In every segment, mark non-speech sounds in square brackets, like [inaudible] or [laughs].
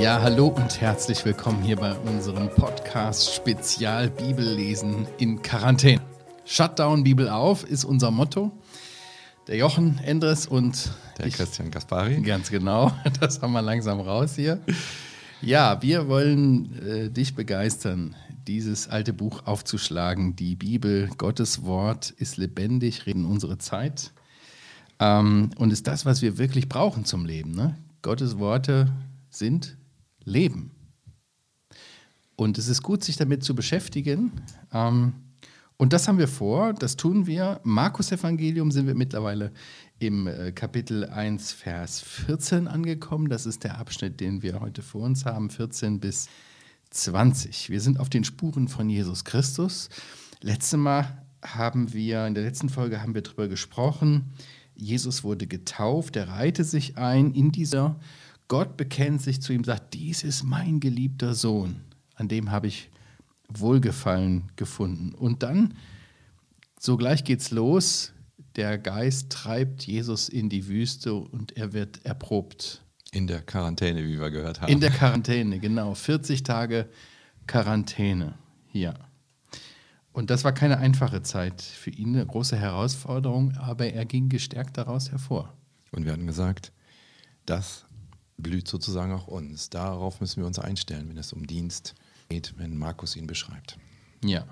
Ja, hallo und herzlich willkommen hier bei unserem Podcast Spezial Bibellesen in Quarantäne. Shutdown Bibel auf ist unser Motto. Der Jochen Endres und der ich, Christian Gaspari. Ganz genau, [laughs] das haben wir langsam raus hier. Ja, wir wollen äh, dich begeistern, dieses alte Buch aufzuschlagen. Die Bibel, Gottes Wort, ist lebendig, reden unsere Zeit ähm, und ist das, was wir wirklich brauchen zum Leben. Ne? Gottes Worte sind Leben. Und es ist gut, sich damit zu beschäftigen. Ähm, und das haben wir vor, das tun wir. Markus Evangelium sind wir mittlerweile im äh, Kapitel 1, Vers 14 angekommen. Das ist der Abschnitt, den wir heute vor uns haben, 14 bis 20. Wir sind auf den Spuren von Jesus Christus. Letztes Mal haben wir, in der letzten Folge haben wir darüber gesprochen, Jesus wurde getauft, er reihte sich ein in dieser, Gott bekennt sich zu ihm, sagt, dies ist mein geliebter Sohn, an dem habe ich Wohlgefallen gefunden. Und dann, sogleich geht's los, der Geist treibt Jesus in die Wüste und er wird erprobt. In der Quarantäne, wie wir gehört haben. In der Quarantäne, genau. 40 Tage Quarantäne hier. Und das war keine einfache Zeit für ihn, eine große Herausforderung, aber er ging gestärkt daraus hervor. Und wir hatten gesagt, das blüht sozusagen auch uns. Darauf müssen wir uns einstellen, wenn es um Dienst geht, wenn Markus ihn beschreibt. Ja.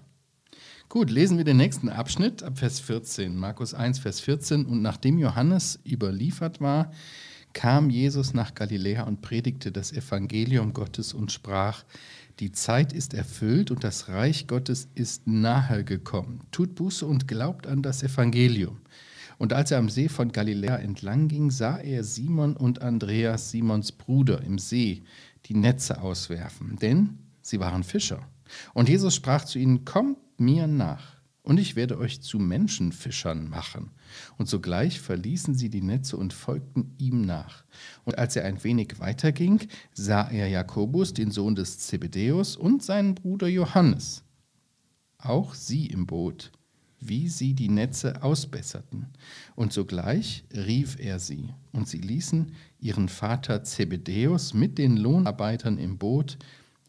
Gut, lesen wir den nächsten Abschnitt ab Vers 14. Markus 1, Vers 14. Und nachdem Johannes überliefert war, kam Jesus nach Galiläa und predigte das Evangelium Gottes und sprach, die Zeit ist erfüllt und das Reich Gottes ist nahe gekommen. Tut Buße und glaubt an das Evangelium. Und als er am See von Galiläa entlang ging, sah er Simon und Andreas, Simons Bruder, im See die Netze auswerfen, denn sie waren Fischer. Und Jesus sprach zu ihnen, kommt mir nach und ich werde euch zu Menschenfischern machen. Und sogleich verließen sie die Netze und folgten ihm nach. Und als er ein wenig weiterging, sah er Jakobus, den Sohn des Zebedäus, und seinen Bruder Johannes. Auch sie im Boot, wie sie die Netze ausbesserten. Und sogleich rief er sie, und sie ließen ihren Vater Zebedäus mit den Lohnarbeitern im Boot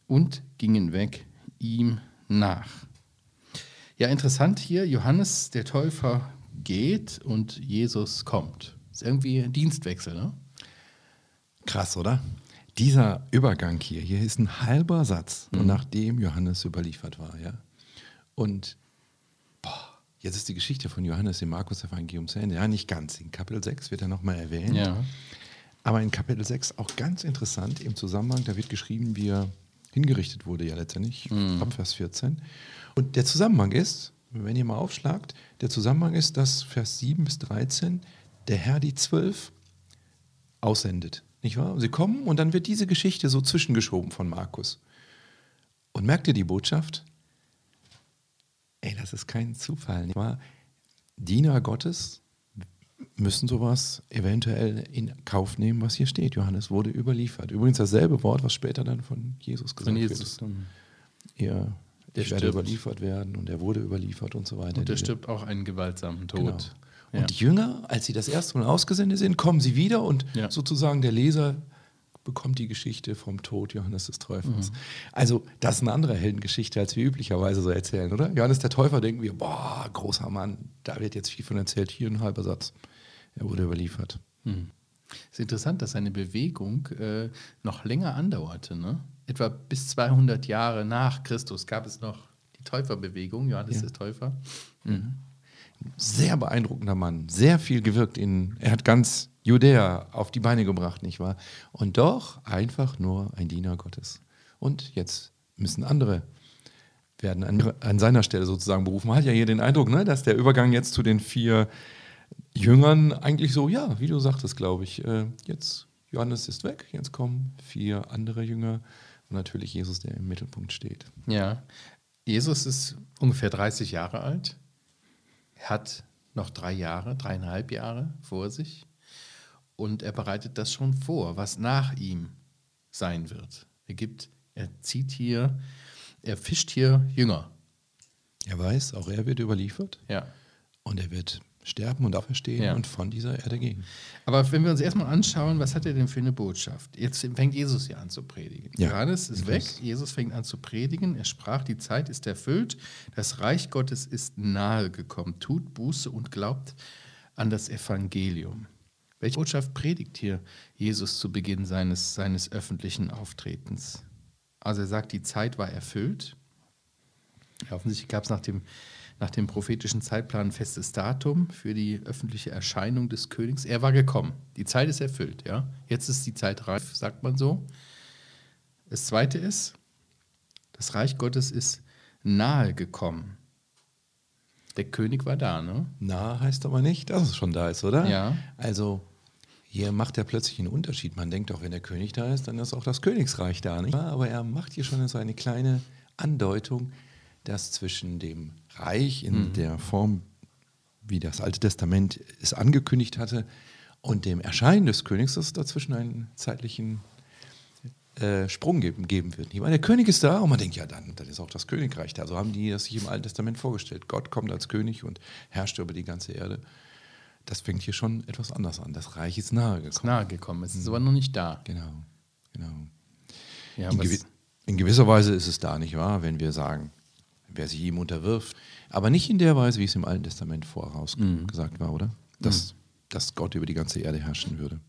und gingen weg ihm nach. Ja, interessant hier, Johannes der Täufer geht und Jesus kommt. Ist irgendwie ein Dienstwechsel, ne? Krass, oder? Dieser Übergang hier, hier ist ein halber Satz, mhm. nachdem Johannes überliefert war, ja. Und boah, jetzt ist die Geschichte von Johannes im Markus Evangelium zu Ende. Ja, nicht ganz. In Kapitel 6 wird er nochmal erwähnt. Ja. Aber in Kapitel 6 auch ganz interessant im Zusammenhang, da wird geschrieben, wie er hingerichtet wurde, ja letztendlich, mhm. ab Vers 14. Und der Zusammenhang ist, wenn ihr mal aufschlagt, der Zusammenhang ist, dass Vers 7 bis 13 der Herr die zwölf aussendet. Nicht wahr? Sie kommen und dann wird diese Geschichte so zwischengeschoben von Markus. Und merkt ihr die Botschaft? Ey, das ist kein Zufall. Nicht wahr? Diener Gottes müssen sowas eventuell in Kauf nehmen, was hier steht. Johannes wurde überliefert. Übrigens dasselbe Wort, was später dann von Jesus gesagt von Jesus. wird. Ihr der ich werde überliefert werden und er wurde überliefert und so weiter. Und er stirbt auch einen gewaltsamen Tod. Genau. Ja. Und die Jünger, als sie das erste Mal ausgesendet sind, kommen sie wieder und ja. sozusagen der Leser bekommt die Geschichte vom Tod Johannes des Täufers. Mhm. Also, das ist eine andere Heldengeschichte, als wir üblicherweise so erzählen, oder? Johannes der Täufer denken wir, boah, großer Mann, da wird jetzt viel von erzählt, hier ein halber Satz. Er wurde überliefert. Mhm. Es ist interessant, dass seine Bewegung äh, noch länger andauerte. Ne? Etwa bis 200 Jahre nach Christus gab es noch die Täuferbewegung, Johannes ja. der Täufer. Mhm. Sehr beeindruckender Mann, sehr viel gewirkt in, er hat ganz Judäa auf die Beine gebracht, nicht wahr? Und doch einfach nur ein Diener Gottes. Und jetzt müssen andere werden an, an seiner Stelle sozusagen berufen. Man hat ja hier den Eindruck, ne, dass der Übergang jetzt zu den vier Jüngern eigentlich so, ja, wie du sagtest, glaube ich, äh, jetzt Johannes ist weg, jetzt kommen vier andere Jünger natürlich Jesus, der im Mittelpunkt steht. Ja, Jesus ist ungefähr 30 Jahre alt, hat noch drei Jahre, dreieinhalb Jahre vor sich und er bereitet das schon vor, was nach ihm sein wird. Er gibt, er zieht hier, er fischt hier Jünger. Er weiß, auch er wird überliefert. Ja. Und er wird sterben und auferstehen Ja. und von dieser Erde gehen. Aber wenn wir uns erstmal anschauen, was hat er denn für eine Botschaft? Jetzt fängt Jesus ja an zu predigen. Ja. Johannes ist weg, Jesus fängt an zu predigen. Er sprach, die Zeit ist erfüllt, das Reich Gottes ist nahe gekommen. Tut Buße und glaubt an das Evangelium. Welche Botschaft predigt hier Jesus zu Beginn seines, seines öffentlichen Auftretens? Also er sagt, die Zeit war erfüllt. Ja, offensichtlich gab es nach dem, nach dem prophetischen Zeitplan festes Datum für die öffentliche Erscheinung des Königs. Er war gekommen. Die Zeit ist erfüllt, ja. Jetzt ist die Zeit reif, sagt man so. Das zweite ist, das Reich Gottes ist nahe gekommen. Der König war da, ne? Na, heißt aber nicht, dass es schon da ist, oder? Ja. Also, hier macht er plötzlich einen Unterschied. Man denkt doch, wenn der König da ist, dann ist auch das Königsreich da, nicht? Aber er macht hier schon so eine kleine Andeutung, dass zwischen dem Reich in der Form, wie das Alte Testament es angekündigt hatte, und dem Erscheinen des Königs, dass es dazwischen einen zeitlichen äh, Sprung geben, geben wird. nicht wahr? Der König ist da und man denkt, ja, dann, dann ist auch das Königreich da. So haben die das sich im Alten Testament vorgestellt. Gott kommt als König und herrscht über die ganze Erde. Das fängt hier schon etwas anders an. Das Reich ist nahe Ist gekommen. nahe gekommen. Es ist aber noch nicht da. Genau, genau. Ja, In, gewi in gewisser Weise ist es da, nicht wahr? Wenn wir sagen, wer sich ihm unterwirft. Aber nicht in der Weise, wie es im Alten Testament voraus gesagt war, oder? Dass, dass Gott über die ganze Erde herrschen würde.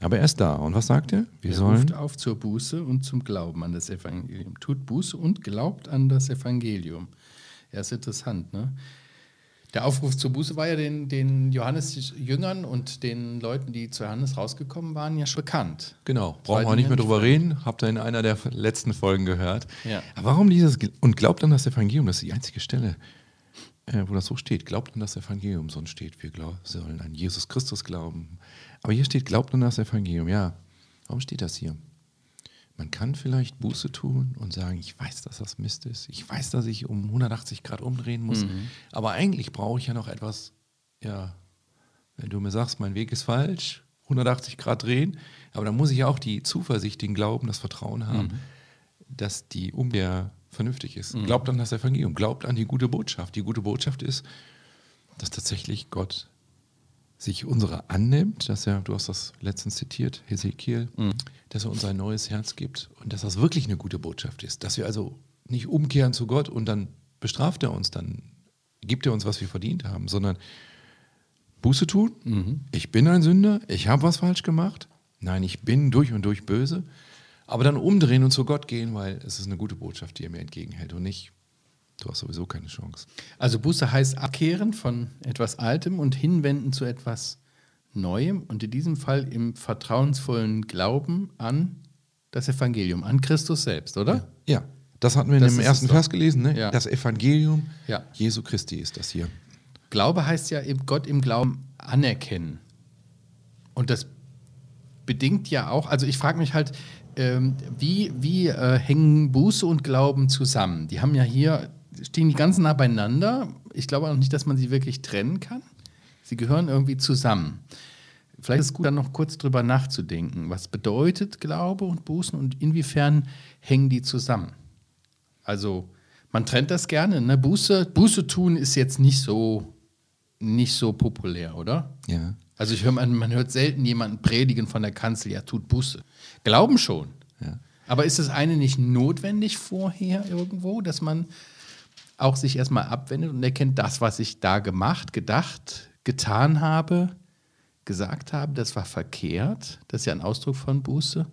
Aber er ist da. Und was sagt er? Wir Er sollen. ruft auf zur Buße und zum Glauben an das Evangelium. Tut Buße und glaubt an das Evangelium. Ja, ist interessant, ne? Der Aufruf zur Buße war ja den, den Johannes-Jüngern und den Leuten, die zu Johannes rausgekommen waren, ja schon bekannt. Genau, brauchen wir nicht mehr drüber reden. Habt ihr in einer der letzten Folgen gehört. Ja. Aber warum dieses und glaubt an das Evangelium? Das ist die einzige Stelle, äh, wo das so steht. Glaubt an das Evangelium. Sonst steht, wir glaub, sollen an Jesus Christus glauben. Aber hier steht, glaubt an das Evangelium. Ja, warum steht das hier? Man kann vielleicht Buße tun und sagen, ich weiß, dass das Mist ist. Ich weiß, dass ich um 180 Grad umdrehen muss. Aber eigentlich brauche ich ja noch etwas, ja, wenn du mir sagst, mein Weg ist falsch, 180 Grad drehen, aber dann muss ich ja auch die Zuversicht, den Glauben, das Vertrauen haben, dass die Umkehr vernünftig ist. Glaubt an das Evangelium, glaubt an die gute Botschaft. Die gute Botschaft ist, dass tatsächlich Gott sich unserer annimmt, dass er, du hast das letztens zitiert, Hesekiel, dass er uns ein neues Herz gibt und dass das wirklich eine gute Botschaft ist. Dass wir also nicht umkehren zu Gott und dann bestraft er uns, dann gibt er uns, was wir verdient haben, sondern Buße tun. Ich bin ein Sünder, ich habe was falsch gemacht. Nein, ich bin durch und durch böse. Aber dann umdrehen und zu Gott gehen, weil es ist eine gute Botschaft, die er mir entgegenhält und nicht, du hast sowieso keine Chance. Also Buße heißt abkehren von etwas Altem und hinwenden zu etwas Neuem und in diesem Fall im vertrauensvollen Glauben an das Evangelium, an Christus selbst, oder? Ja, das hatten wir Das in dem ersten. Vers gelesen. Ne? Ja. Das Evangelium Ja. Jesu Christi ist das hier. Glaube heißt ja Gott im Glauben anerkennen. Und das bedingt ja auch, also ich frage mich halt, ähm, wie, wie äh, hängen Buße und Glauben zusammen? Die haben ja hier, stehen die ganz nah beieinander. Ich glaube auch nicht, dass man sie wirklich trennen kann. Sie gehören irgendwie zusammen. Vielleicht ist es gut, dann noch kurz drüber nachzudenken. Was bedeutet Glaube und Bußen und inwiefern hängen die zusammen? Also, man trennt das gerne. Ne? Buße, Buße tun ist jetzt nicht so, nicht so populär, oder? Ja. Also, ich höre, man, man hört selten jemanden predigen von der Kanzel, ja, tut Buße. Glauben schon. Ja. Aber ist das eine nicht notwendig vorher irgendwo, dass man auch sich erstmal abwendet und erkennt, das, was ich da gemacht, gedacht, getan habe, gesagt habe, das war verkehrt, das ist ja ein Ausdruck von Buße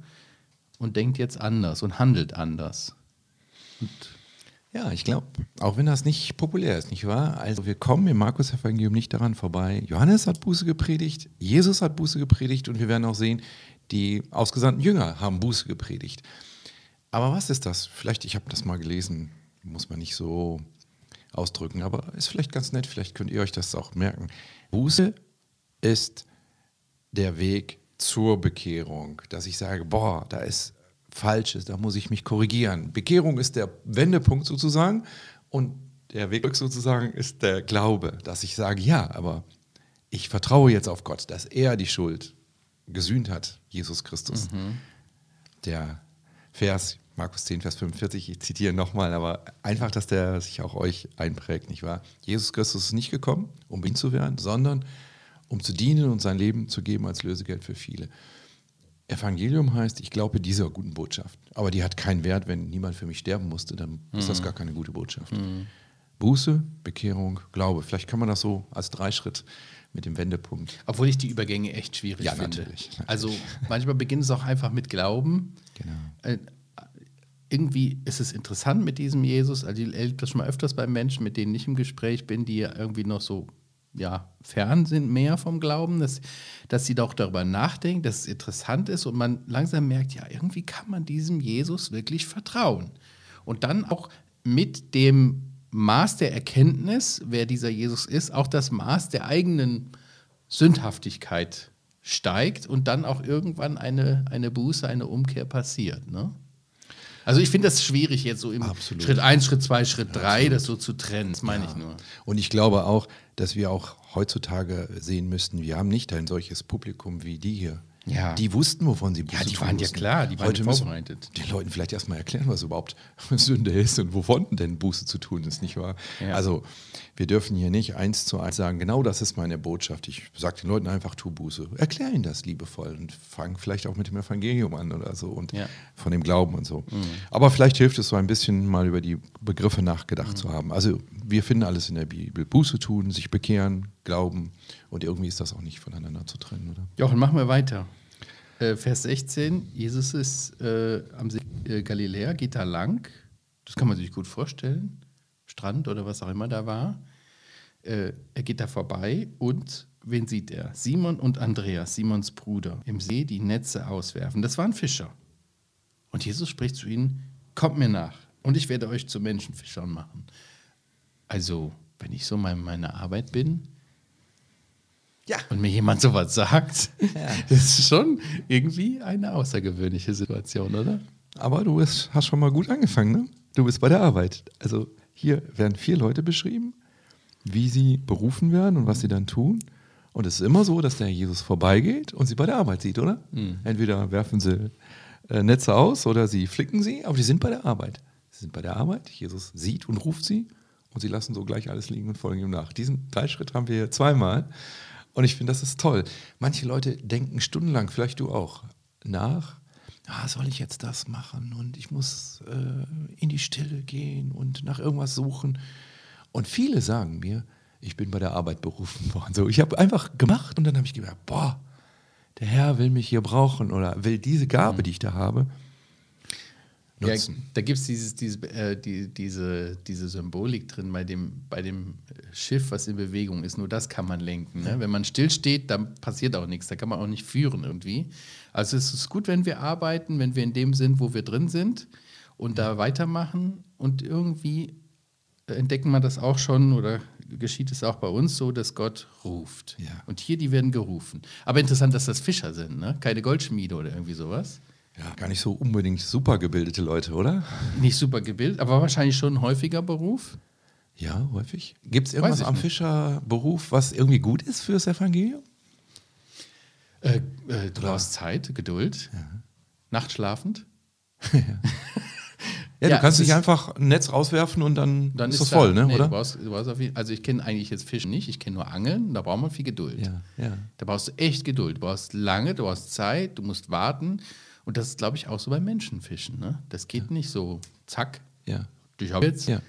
und denkt jetzt anders und handelt anders. Und Ja, ich glaube, auch wenn das nicht populär ist, nicht wahr? Also wir kommen im Markus-Evangelium nicht daran vorbei. Johannes hat Buße gepredigt, Jesus hat Buße gepredigt und wir werden auch sehen, die ausgesandten Jünger haben Buße gepredigt. Aber was ist das? Vielleicht, ich habe das mal gelesen, muss man nicht so ausdrücken, aber ist vielleicht ganz nett, vielleicht könnt ihr euch das auch merken. Buße ist der Weg zur Bekehrung, dass ich sage, boah, da ist Falsches, da muss ich mich korrigieren. Bekehrung ist der Wendepunkt sozusagen und der Weg zurück sozusagen ist der Glaube, dass ich sage, ja, aber ich vertraue jetzt auf Gott, dass er die Schuld gesühnt hat, Jesus Christus. Der Vers Markus 10, Vers 45, ich zitiere nochmal, aber einfach, dass der sich auch euch einprägt, nicht wahr? Jesus Christus ist nicht gekommen, um ihn zu werden, sondern um zu dienen und sein Leben zu geben als Lösegeld für viele. Evangelium heißt, ich glaube dieser guten Botschaft. Aber die hat keinen Wert, wenn niemand für mich sterben musste, dann ist das gar keine gute Botschaft. Buße, Bekehrung, Glaube. Vielleicht kann man das so als Dreischritt mit dem Wendepunkt. Obwohl ich die Übergänge echt schwierig Ja, finde. natürlich, natürlich. Also manchmal beginnt es auch einfach mit Glauben. Genau. Äh, irgendwie ist es interessant mit diesem Jesus. Also ich erlebe das schon mal öfters bei Menschen, mit denen ich im Gespräch bin, die ja irgendwie noch so ja, fern sind mehr vom Glauben, dass, dass sie doch darüber nachdenken, dass es interessant ist und man langsam merkt, ja, irgendwie kann man diesem Jesus wirklich vertrauen. Und dann auch mit dem Maß der Erkenntnis, wer dieser Jesus ist, auch das Maß der eigenen Sündhaftigkeit steigt und dann auch irgendwann eine, eine Buße, eine Umkehr passiert. Ne? Also ich finde das schwierig jetzt so im Absolut. Schritt 1, Schritt 2, Schritt 3, das so zu trennen. Das meine ich nur. Und ich glaube auch, dass wir auch heutzutage sehen müssten, wir haben nicht ein solches Publikum wie die hier. Ja. Die wussten, wovon sie Buße Ja, die tun waren ja klar, die waren Heute vorbereitet. Den Leuten vielleicht erstmal erklären, was überhaupt [laughs] Sünde ist und wovon denn Buße zu tun ist, nicht wahr? Ja. Also, wir dürfen hier nicht eins zu eins sagen, genau das ist meine Botschaft. Ich sage den Leuten einfach, tu Buße. Erklär ihnen das liebevoll und fang vielleicht auch mit dem Evangelium an oder so und Ja. Mhm. von dem Glauben und so. Aber vielleicht hilft es so ein bisschen mal über die Begriffe nachgedacht Mhm. zu haben. Also, wir finden alles in der Bibel. Buße tun, sich bekehren, glauben und irgendwie ist das auch nicht voneinander zu trennen, oder? Jochen, machen wir weiter. Äh, Vers 16, Jesus ist äh, am See äh, Galiläa, geht da lang. Das kann man sich gut vorstellen. Strand oder was auch immer da war. Äh, er geht da vorbei und wen sieht er? Simon und Andreas, Simons Bruder, im See die Netze auswerfen. Das waren Fischer. Und Jesus spricht zu ihnen: Kommt mir nach und ich werde euch zu Menschenfischern machen. Also, wenn ich so in meiner Arbeit bin, Ja. und mir jemand sowas sagt, [laughs] das ist schon irgendwie eine außergewöhnliche Situation, oder? Aber du hast schon mal gut angefangen, ne? Du bist bei der Arbeit. Also hier werden vier Leute beschrieben, wie sie berufen werden und was sie dann tun. Und es ist immer so, dass der Jesus vorbeigeht und sie bei der Arbeit sieht, oder? Entweder werfen sie äh, Netze aus oder sie flicken sie, aber die sind bei der Arbeit. Sie sind bei der Arbeit, Jesus sieht und ruft sie und sie lassen so gleich alles liegen und folgen ihm nach. Diesen Teilschritt haben wir zweimal und ich finde, das ist toll. Manche Leute denken stundenlang, vielleicht du auch, nach, ah, soll ich jetzt das machen und ich muss äh, in die Stille gehen und nach irgendwas suchen. Und viele sagen mir, ich bin bei der Arbeit berufen [laughs] worden. So, ich habe einfach gemacht und dann habe ich gemerkt, boah, der Herr will mich hier brauchen oder will diese Gabe, die ich da habe, nutzen. Ja, da gibt es dieses, dieses, äh, die, diese, diese Symbolik drin bei dem, bei dem Schiff, was in Bewegung ist. Nur das kann man lenken. Ne? Wenn man stillsteht, dann passiert auch nichts. Da kann man auch nicht führen irgendwie. Also es ist gut, wenn wir arbeiten, wenn wir in dem sind, wo wir drin sind und da weitermachen und irgendwie entdecken wir das auch schon oder geschieht es auch bei uns so, dass Gott ruft. Ja. Und hier, die werden gerufen. Aber interessant, dass das Fischer sind, ne? keine Goldschmiede oder irgendwie sowas. Ja, gar nicht so unbedingt super gebildete Leute, oder? Nicht super gebildet, aber wahrscheinlich schon ein häufiger Beruf. Ja, häufig. Gibt es irgendwas am. Fischerberuf, was irgendwie gut ist fürs Evangelium? Äh, äh, du brauchst Zeit, Geduld, nachtschlafend. Ja, [laughs] Ja, du kannst es nicht einfach ein Netz rauswerfen und dann, Dann ist das da- voll, ne? nee, oder? Du brauchst, du brauchst jeden, also ich kenne eigentlich jetzt Fischen nicht, ich kenne nur Angeln, da braucht man viel Geduld. Ja, ja. Da brauchst du echt Geduld. Du brauchst lange, du brauchst Zeit, du musst warten. Und das ist, glaube ich, auch so beim Menschenfischen. Ne? Das geht nicht so zack, Ja, ich habe jetzt, ja,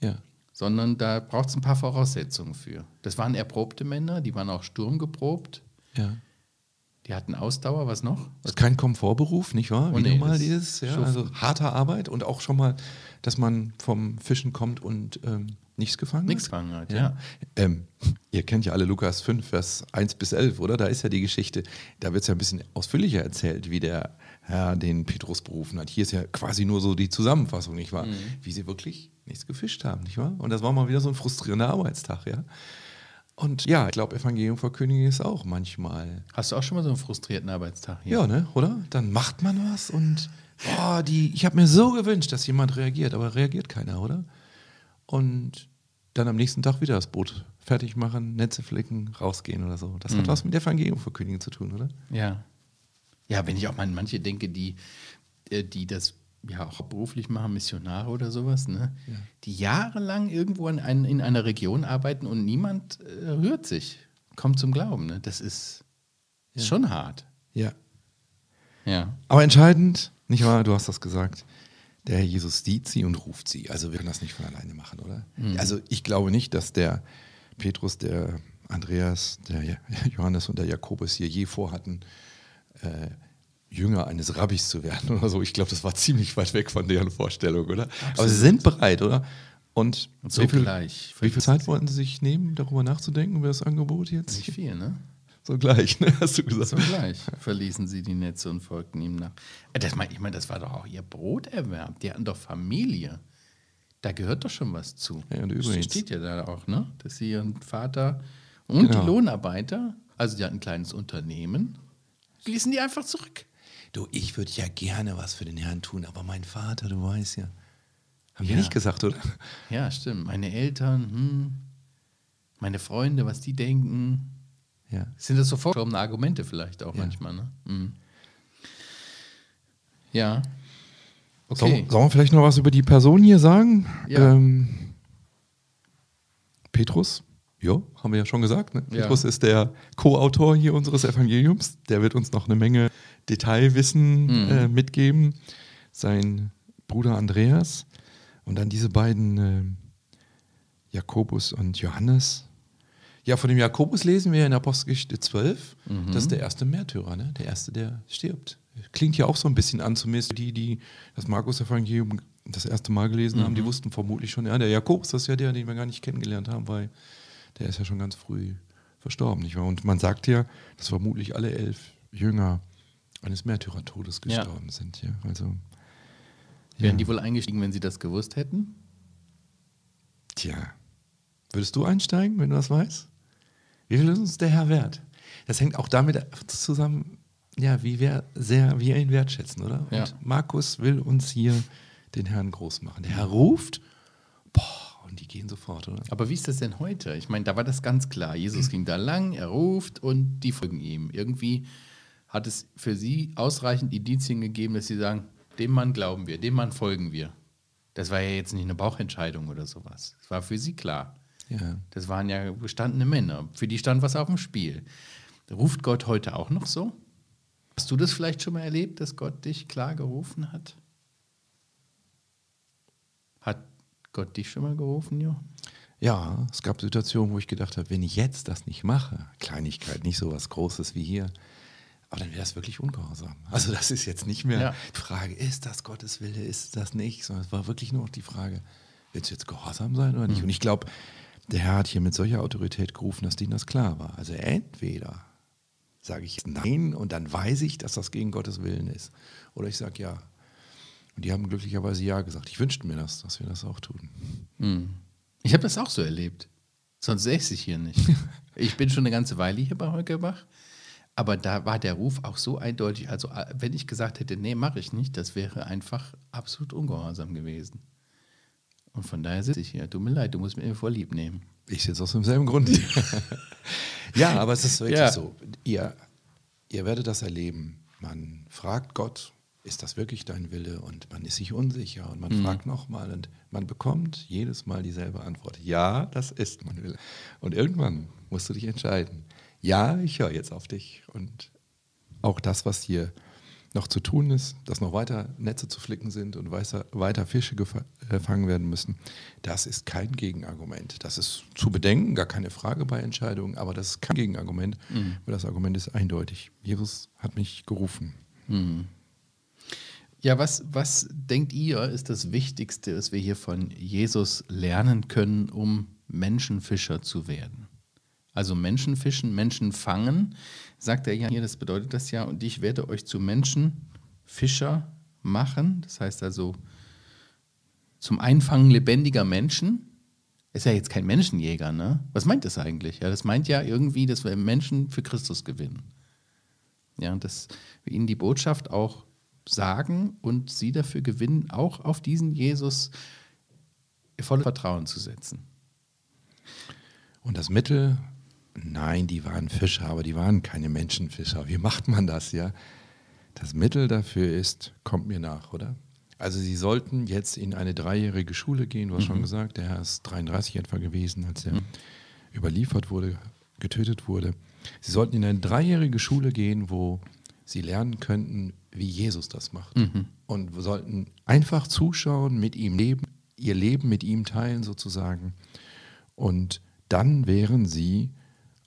ja. sondern da braucht es ein paar Voraussetzungen für. Das waren erprobte Männer, die waren auch sturmgeprobt, ja. die hatten Ausdauer, was noch? Das ist kein Komfortberuf, nicht wahr? Oh, Wie nee, normal das dieses, ja, also harter Arbeit und auch schon mal, dass man vom Fischen kommt und ähm, nichts gefangen Nichts hat. gefangen hat, ja. Ähm, ihr kennt ja alle Lukas 5, Vers 1 bis 11, oder? Da ist ja die Geschichte, da wird es ja ein bisschen ausführlicher erzählt, wie der Herr den Petrus berufen hat. Hier ist ja quasi nur so die Zusammenfassung, nicht wahr? Wie sie wirklich nichts gefischt haben, nicht wahr? Und das war mal wieder so ein frustrierender Arbeitstag, ja? Und ja, ich glaube, Evangelium verkündigen ist auch manchmal Hast du auch schon mal so einen frustrierten Arbeitstag hier? ja, ne, oder? Dann macht man was und boah, die, ich habe mir so gewünscht, dass jemand reagiert, aber reagiert keiner, oder? Und dann am nächsten Tag wieder das Boot fertig machen, Netze flicken, rausgehen oder so. Das hat was mit Evangelium verkündigen zu tun, oder? Ja. Ja, wenn ich auch mal an manche denke, die, äh, die das ja auch beruflich machen, Missionare oder sowas, ne? die jahrelang irgendwo in, ein, in einer Region arbeiten und niemand äh, rührt sich, kommt zum Glauben. Ne? Das ist, ist schon hart. Ja. Ja. Aber entscheidend, nicht wahr, du hast das gesagt, der Herr Jesus sieht sie und ruft sie. Also wir können das nicht von alleine machen, oder? Also ich glaube nicht, dass der Petrus, der Andreas, der Ja- [laughs] Johannes und der Jakobus hier je vorhatten, äh, Jünger eines Rabbis zu werden [laughs] oder so. Ich glaube, das war ziemlich weit weg von deren Vorstellung, oder? Aber sie sind bereit, oder? Und Und so wie viel, gleich. wie viel Zeit wollten sie sich nehmen, darüber nachzudenken, über das Angebot jetzt? Nicht viel, ne? So gleich, ne? hast du gesagt. So gleich verließen sie die Netze und folgten ihm nach. Äh, Das mein, ich meine, das war doch auch ihr Broterwerb. Die hatten doch Familie. Da gehört doch schon was zu. Ja, und Das übrigens- steht ja da auch, ne? Dass sie ihren Vater und Genau. die Lohnarbeiter, also die hatten ein kleines Unternehmen, ließen die einfach zurück. Du, ich würde ja gerne was für den Herrn tun, aber mein Vater, du weißt ja. Haben wir Ja. nicht gesagt, oder? Ja, stimmt. Meine Eltern, hm, meine Freunde, was die denken. Ja. Sind das so vorgeschobene Argumente vielleicht auch Ja. manchmal, ne? Mhm. Ja. Sollen, Okay. sollen wir vielleicht noch was über die Person hier sagen? Ja. Ähm, Petrus, ja, haben wir ja schon gesagt. Ne? Ja. Petrus ist der Co-Autor hier unseres Evangeliums. Der wird uns noch eine Menge Detailwissen Mhm. äh, mitgeben. Sein Bruder Andreas und dann diese beiden äh, Jakobus und Johannes. Ja, von dem Jakobus lesen wir in Apostelgeschichte 12. Mhm. Das ist der erste Märtyrer, ne? der erste, der stirbt. Klingt ja auch so ein bisschen an, zumindest die, die das Markus-Evangelium das erste Mal gelesen haben, Mhm. die wussten vermutlich schon, ja, der Jakobus, das ist ja der, den wir gar nicht kennengelernt haben, weil der ist ja schon ganz früh verstorben, nicht wahr? Und man sagt ja, dass vermutlich alle elf Jünger eines Märtyrertodes Ja. gestorben sind. Ja, also, Wären die wohl eingestiegen, wenn sie das gewusst hätten? Tja, würdest du einsteigen, wenn du das weißt? Wie viel ist uns der Herr wert? Das hängt auch damit zusammen, ja, wie wir sehr, wie wir ihn wertschätzen, oder? Ja. Und Markus will uns hier den Herrn groß machen. Der Herr ruft, boah, und die gehen sofort, oder? Aber wie ist das denn heute? Ich meine, da war das ganz klar. Jesus ging da lang, er ruft und die folgen ihm. Irgendwie hat es für sie ausreichend Indizien gegeben, dass sie sagen, dem Mann glauben wir, dem Mann folgen wir. Das war ja jetzt nicht eine Bauchentscheidung oder sowas. Das war für sie klar. Ja. Das waren ja gestandene Männer. Für die stand was auf dem Spiel. Ruft Gott heute auch noch so? Hast du das vielleicht schon mal erlebt, dass Gott dich klar gerufen hat? Hat Gott dich schon mal gerufen, Jo? Ja, es gab Situationen, wo ich gedacht habe, wenn ich jetzt das nicht mache, Kleinigkeit, nicht so was Großes wie hier, aber dann wäre das wirklich ungehorsam. Also das ist jetzt nicht mehr Ja. die Frage, ist das Gottes Wille, ist das nicht, sondern es war wirklich nur noch die Frage, willst du jetzt gehorsam sein oder nicht? Und ich glaube, der Herr hat hier mit solcher Autorität gerufen, dass denen das klar war. Also entweder sage ich nein und dann weiß ich, dass das gegen Gottes Willen ist, oder ich sage ja. Und die haben glücklicherweise ja gesagt. Ich wünschte mir das, dass wir das auch tun. Ich habe das auch so erlebt. Sonst säße ich hier nicht. [laughs] ich bin schon eine ganze Weile hier bei Holgerbach. Aber da war der Ruf auch so eindeutig. Also, äh, wenn ich gesagt hätte, nee, mache ich nicht, das wäre einfach absolut ungehorsam gewesen. Und von daher sitze ich hier. Tut mir leid, du musst mir voll lieb nehmen. Ich sitze aus demselben Grund. [laughs] ja, aber es ist wirklich Ja. so. Ihr, ihr werdet das erleben. Man fragt Gott, ist das wirklich dein Wille? Und man ist sich unsicher und man fragt nochmal und man bekommt jedes Mal dieselbe Antwort. Ja, das ist mein Wille. Und irgendwann musst du dich entscheiden. Ja, ich höre jetzt auf dich. Und auch das, was hier noch zu tun ist, dass noch weiter Netze zu flicken sind und weiter, weiter Fische gefa- äh, gefangen werden müssen, das ist kein Gegenargument. Das ist zu bedenken, gar keine Frage bei Entscheidungen, aber das ist kein Gegenargument, weil das Argument ist eindeutig. Jesus hat mich gerufen. Ja, was, was denkt ihr, ist das Wichtigste, was wir hier von Jesus lernen können, um Menschenfischer zu werden? Also Menschenfischen, Menschen fangen, sagt er ja hier, das bedeutet das ja, und ich werde euch zu Menschenfischer machen. Das heißt also zum Einfangen lebendiger Menschen. Ist ja jetzt kein Menschenjäger, ne? Was meint das eigentlich? Ja, das meint ja irgendwie, dass wir Menschen für Christus gewinnen. Ja, dass wir ihnen die Botschaft auch sagen und sie dafür gewinnen, auch auf diesen Jesus ihr volles Vertrauen zu setzen. Und das Mittel, nein, die waren Fischer, aber die waren keine Menschenfischer. Wie macht man das, ja? Das Mittel dafür ist, kommt mir nach, oder? Also sie sollten jetzt in eine dreijährige Schule gehen, du hast schon gesagt, der Herr ist 33 etwa gewesen, als er überliefert wurde, getötet wurde. Sie sollten in eine dreijährige Schule gehen, wo sie lernen könnten, wie Jesus das macht. Und wir sollten einfach zuschauen, mit ihm leben, ihr Leben mit ihm teilen sozusagen. Und dann wären sie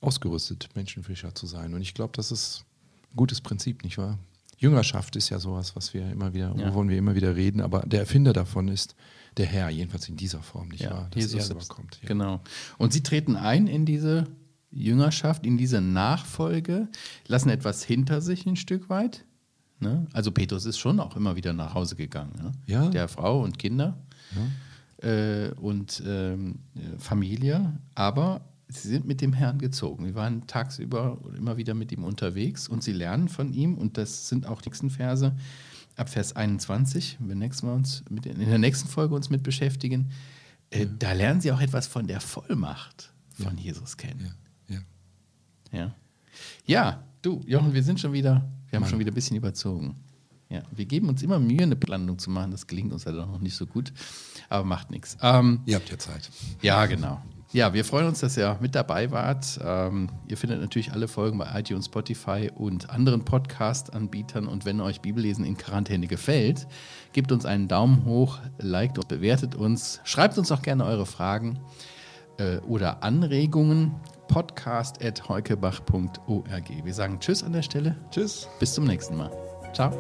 ausgerüstet, Menschenfischer zu sein. Und ich glaube, das ist ein gutes Prinzip, nicht wahr? Jüngerschaft ist ja sowas, was wir immer wieder, Ja. wovon wir immer wieder reden, aber der Erfinder davon ist der Herr, jedenfalls in dieser Form, nicht wahr? Dass Jesus er selber kommt. Ja. Genau. Und sie treten ein in diese Jüngerschaft, in diese Nachfolge, lassen etwas hinter sich ein Stück weit. Ne? Also Petrus ist schon auch immer wieder nach Hause gegangen. Ne? Ja. Der Frau und Kinder äh, und ähm, äh, Familie. Aber sie sind mit dem Herrn gezogen. Wir waren tagsüber immer wieder mit ihm unterwegs und sie lernen von ihm. Und das sind auch die nächsten Verse ab Vers 21, wenn wir nächstes Mal uns mit, in der nächsten Folge uns mit beschäftigen. Äh, Da lernen sie auch etwas von der Vollmacht von Jesus kennen. Ja. Ja. Ja. ja, du, Jochen, wir sind schon wieder, wir haben Mann. schon wieder ein bisschen überzogen. Ja, wir geben uns immer Mühe, eine Landung zu machen. Das gelingt uns leider noch nicht so gut, aber macht nichts. Ähm, Ihr habt ja Zeit. ja, genau. Ja, wir freuen uns, dass ihr mit dabei wart. Ähm, ihr findet natürlich alle Folgen bei iTunes, Spotify und anderen Podcast-Anbietern. Und wenn euch Bibellesen in Quarantäne gefällt, gebt uns einen Daumen hoch, liked und bewertet uns. Schreibt uns auch gerne eure Fragen äh, oder Anregungen. Podcast.heukebach.org. Wir sagen Tschüss an der Stelle. Tschüss. Bis zum nächsten Mal. Ciao.